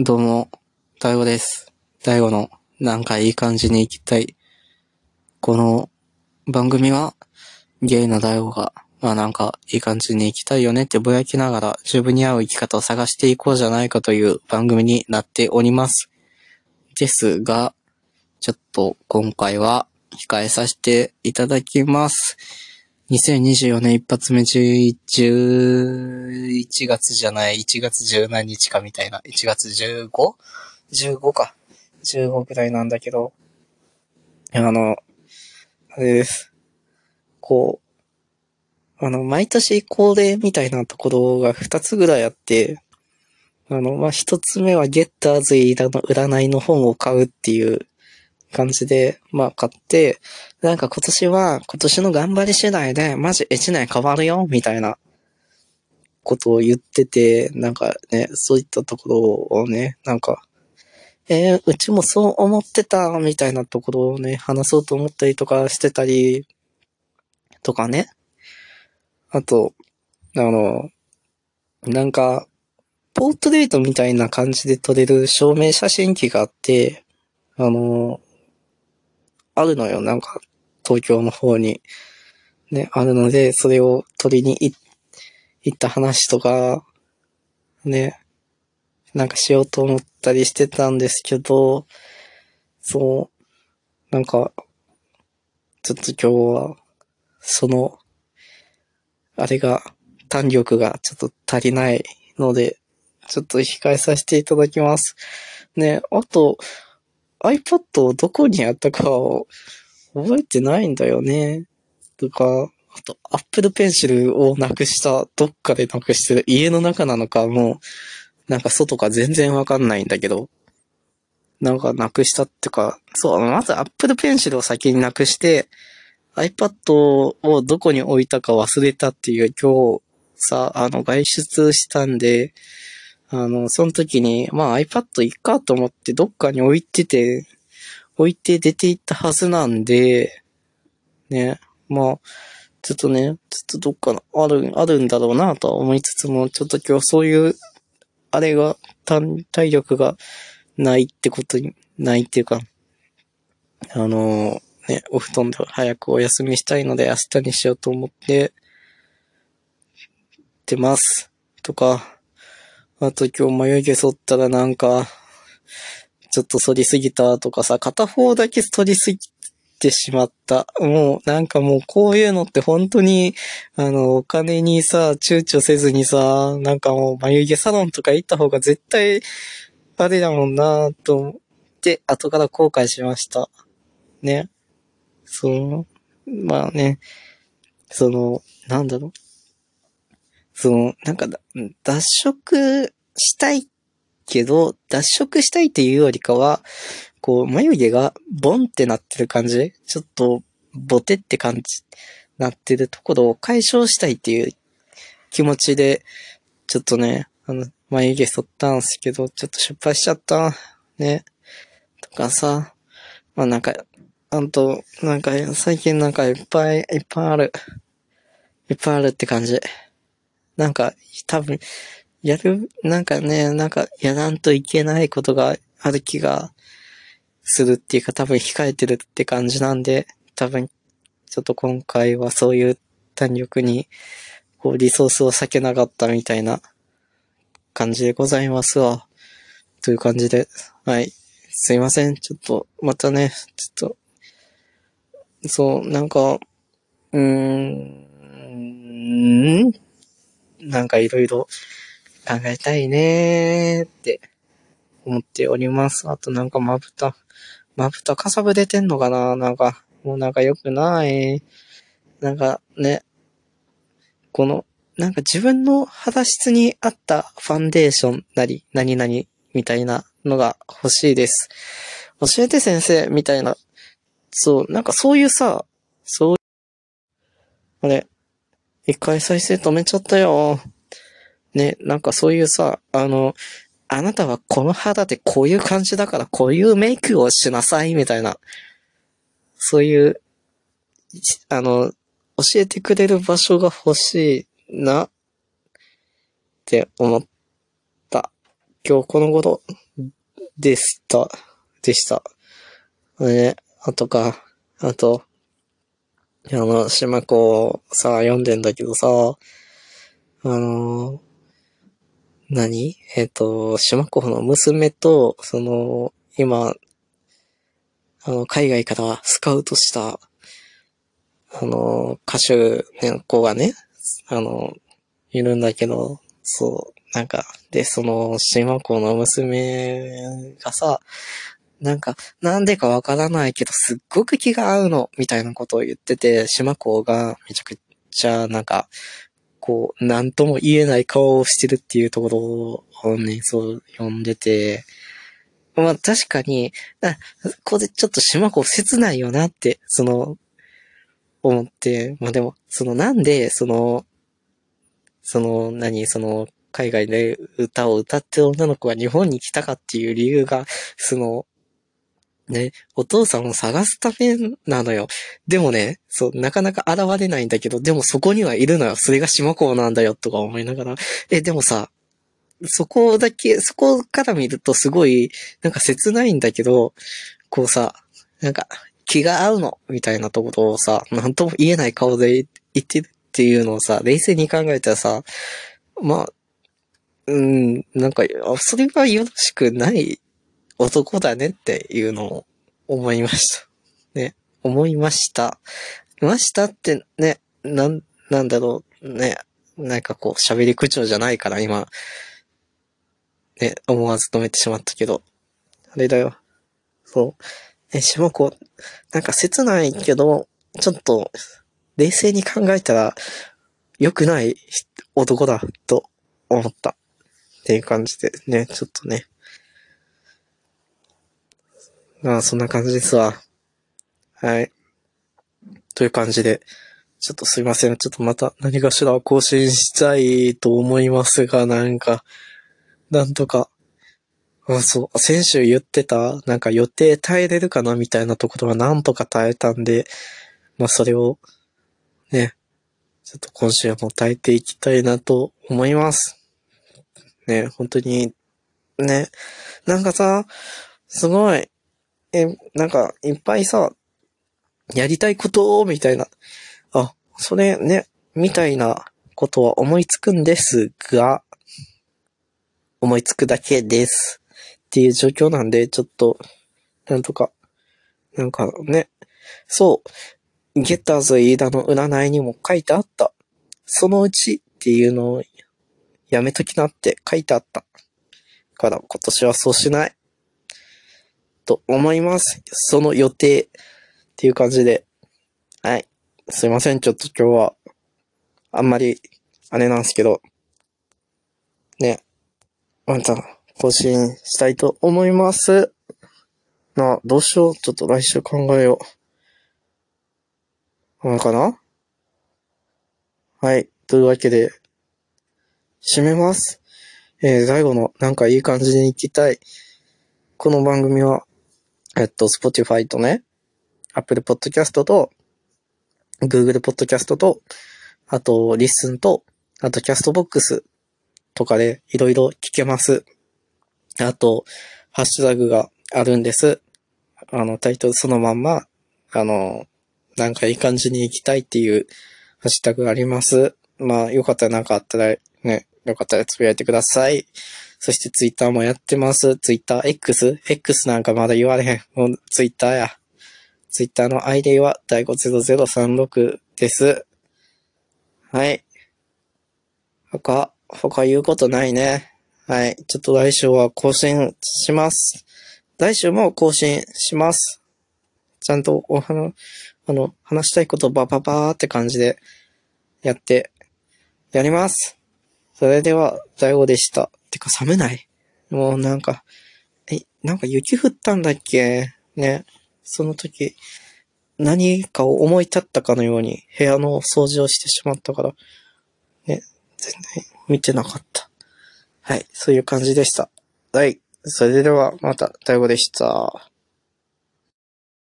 どうも、大悟です。大悟のなんかいい感じに行きたい。この番組は、ゲイの大悟が、まあなんかいい感じに行きたいよねってぼやきながら自分に合う生き方を探していこうじゃないかという番組になっております。ですが、ちょっと今回は控えさせていただきます。2024年一発目11 11月じゃない、1月10何日かみたいな。1月 15?15 か。15くらいなんだけど。あの、あれです。こう、あの、毎年恒例みたいなところが2つぐらいあって、あの、まあ、1つ目はゲッターズイの占いの本を買うっていう感じで、まあ、買って、なんか今年は、今年の頑張り次第で、マジ1年変わるよ、みたいなことを言ってて、なんかね、そういったところをね、なんか、えーうちもそう思ってた、みたいなところをね、話そうと思ったりとかしてたり、とかね。あと、あの、なんか、ポートレートみたいな感じで撮れる証明写真機があって、あの、あるのよ、なんか、東京の方に。ね、あるので、それを取りに行った話とか、ね、なんかしようと思ったりしてたんですけど、そう、なんか、ちょっと今日は、その、あれが、弾力がちょっと足りないので、ちょっと控えさせていただきます。ね、あと、iPad をどこにあったかを覚えてないんだよね。とか、あと、Apple Pencil をなくした、どっかでなくしてる、家の中なのか、も、なんか外か全然わかんないんだけど、なんかなくしたってか、そう、まず Apple Pencil を先になくして、iPad をどこに置いたか忘れたっていう今日さ、あの外出したんで、あの、その時に、まあ iPad いっかと思ってどっかに置いてて、置いて出て行ったはずなんで、ね、まあ、ちょっとね、ちょっとどっかのある、あるんだろうなと思いつつも、ちょっと今日そういう、あれが、体力がないってことに、ないっていうか、あのね、お布団で早くお休みしたいので明日にしようと思って、ってます。とか、あと今日眉毛剃ったらなんか、ちょっと剃りすぎたとかさ、片方だけ剃りすぎてしまった。もうなんかもうこういうのって本当に、あの、お金にさ、躊躇せずにさ、なんかもう眉毛サロンとか行った方が絶対、あれだもんなと思って、後から後悔しました。ね。そう。まあね。その、なんだろう。その、なんか、脱色したいけど、脱色したいっていうよりかは、こう、眉毛がボンってなってる感じ？ちょっと、ボテって感じ、なってるところを解消したいっていう気持ちで、ちょっとね、あの、眉毛剃ったんすけど、ちょっと失敗しちゃった。ね。とかさ、まあなんか、あと、なんか、最近なんかいっぱいいっぱいある。いっぱいあるって感じ。なんか、多分、やる、なんかね、なんか、やらんといけないことがある気がするっていうか、多分控えてるって感じなんで、多分、ちょっと今回はそういう弾力に、こう、リソースを避けなかったみたいな感じでございますわ。という感じで、はい。すいません。ちょっと、またね、ちょっと、そう、なんか、うーん、なんかいろいろ考えたいねーって思っております。あとなんかまぶた、まぶたかさぶ出てんのかな？なんか、もうなんか良くない。なんかね、この、なんか自分の肌質に合ったファンデーションなり、何々みたいなのが欲しいです。教えて先生みたいな。そう、なんかそういうさ、そう、あれ、一回再生止めちゃったよ。ね、なんかそういうさ、あの、あなたはこの肌でこういう感じだからこういうメイクをしなさいみたいな。そういう、あの、教えてくれる場所が欲しいなって思った今日この頃でした。でした。ね、あとか、あと、あの、島子をさ、読んでんだけどさ、あの、何？えっ、と、島子の娘と、その、今、あの、海外からスカウトした、あの、歌手の子がね、あの、いるんだけど、そう、なんか、で、その、島子の娘がさ、なんか、なんでかわからないけど、すっごく気が合うの、みたいなことを言ってて、島子がめちゃくちゃ、なんか、こう、なんとも言えない顔をしてるっていうところをね、そう読んでて、まあ確かに、あこれちょっと島子切ないよなって、その、思って、まあでも、そのなんで、その、その、何、その、海外で歌を歌って女の子が日本に来たかっていう理由が、その、ね、お父さんを探すためなのよ。でもね、そう、なかなか現れないんだけど、でもそこにはいるのよ。それが島子なんだよ、とか思いながら。え、でもさ、そこだけ、そこから見るとすごい、なんか切ないんだけど、こうさ、なんか、気が合うの、みたいなところをさ、なんとも言えない顔で言ってるっていうのをさ、冷静に考えたらさ、まあ、うん、なんか、それはよろしくない男だねっていうのを思いました。ね、思いました。ましたってね、なん、なんだろう、ね、なんかこう喋り口調じゃないから今、ね、思わず止めてしまったけど、あれだよ。そう。え、しもこう、なんか切ないけど、ちょっと、冷静に考えたら、良くない男だ、と思った。っていう感じでね、ちょっとね。まあ、そんな感じですわ。はい。という感じで、ちょっとすいません。ちょっとまた何かしら更新したいと思いますが、なんか、なんとか、あ、そう、先週言ってた、なんか予定耐えれるかなみたいなところはなんとか耐えたんで、まあそれを、ね、ちょっと今週も耐えていきたいなと思います。ね、本当に、ね、なんかさ、すごい、え、なんかいっぱいさ、やりたいことみたいな、あ、それね、みたいなことは思いつくんですが、思いつくだけです。っていう状況なんで、ちょっと、なんとか、なんかね、そう、ゲッターズ飯田の占いにも書いてあった。そのうちっていうのをやめときなって書いてあった。から今年はそうしない。と思います。その予定っていう感じで。はい。すいません。ちょっと今日は、あんまり、あれなんですけど、ね。また、更新したいと思います。な、どうしよう。ちょっと来週考えよう。あれかな？はい。というわけで、締めます。えー、最後のなんかいい感じに行きたい。この番組は、えっと、Spotify とね、Apple Podcast と、Google Podcast と、あと、 LISTEN と、あと、 Castbox とかでいろいろ聞けます。あと、ハッシュタグがあるんです。あの、タイトルそのまんま、あの、なんかいい感じに行きたいっていうハッシュタグがあります。まあ、よかったらなんかあったら、ね、よかったらつぶやいてください。そしてツイッターもやってます。ツイッター X? X なんかまだ言われへん。もうツイッターや。ツイッターの ID は第50036です。はい。他、他言うことないね。はい。ちょっと来週は更新します。来週も更新します。ちゃんとお話、あの、話したいことバババーって感じでやって、やります。それでは、大悟でした。てか寒ない？もうなんか、え、なんか雪降ったんだっけ？ね。その時、何かを思い立ったかのように部屋の掃除をしてしまったから、ね、全然見てなかった。はい、そういう感じでした。はい。それではまた、大悟でした。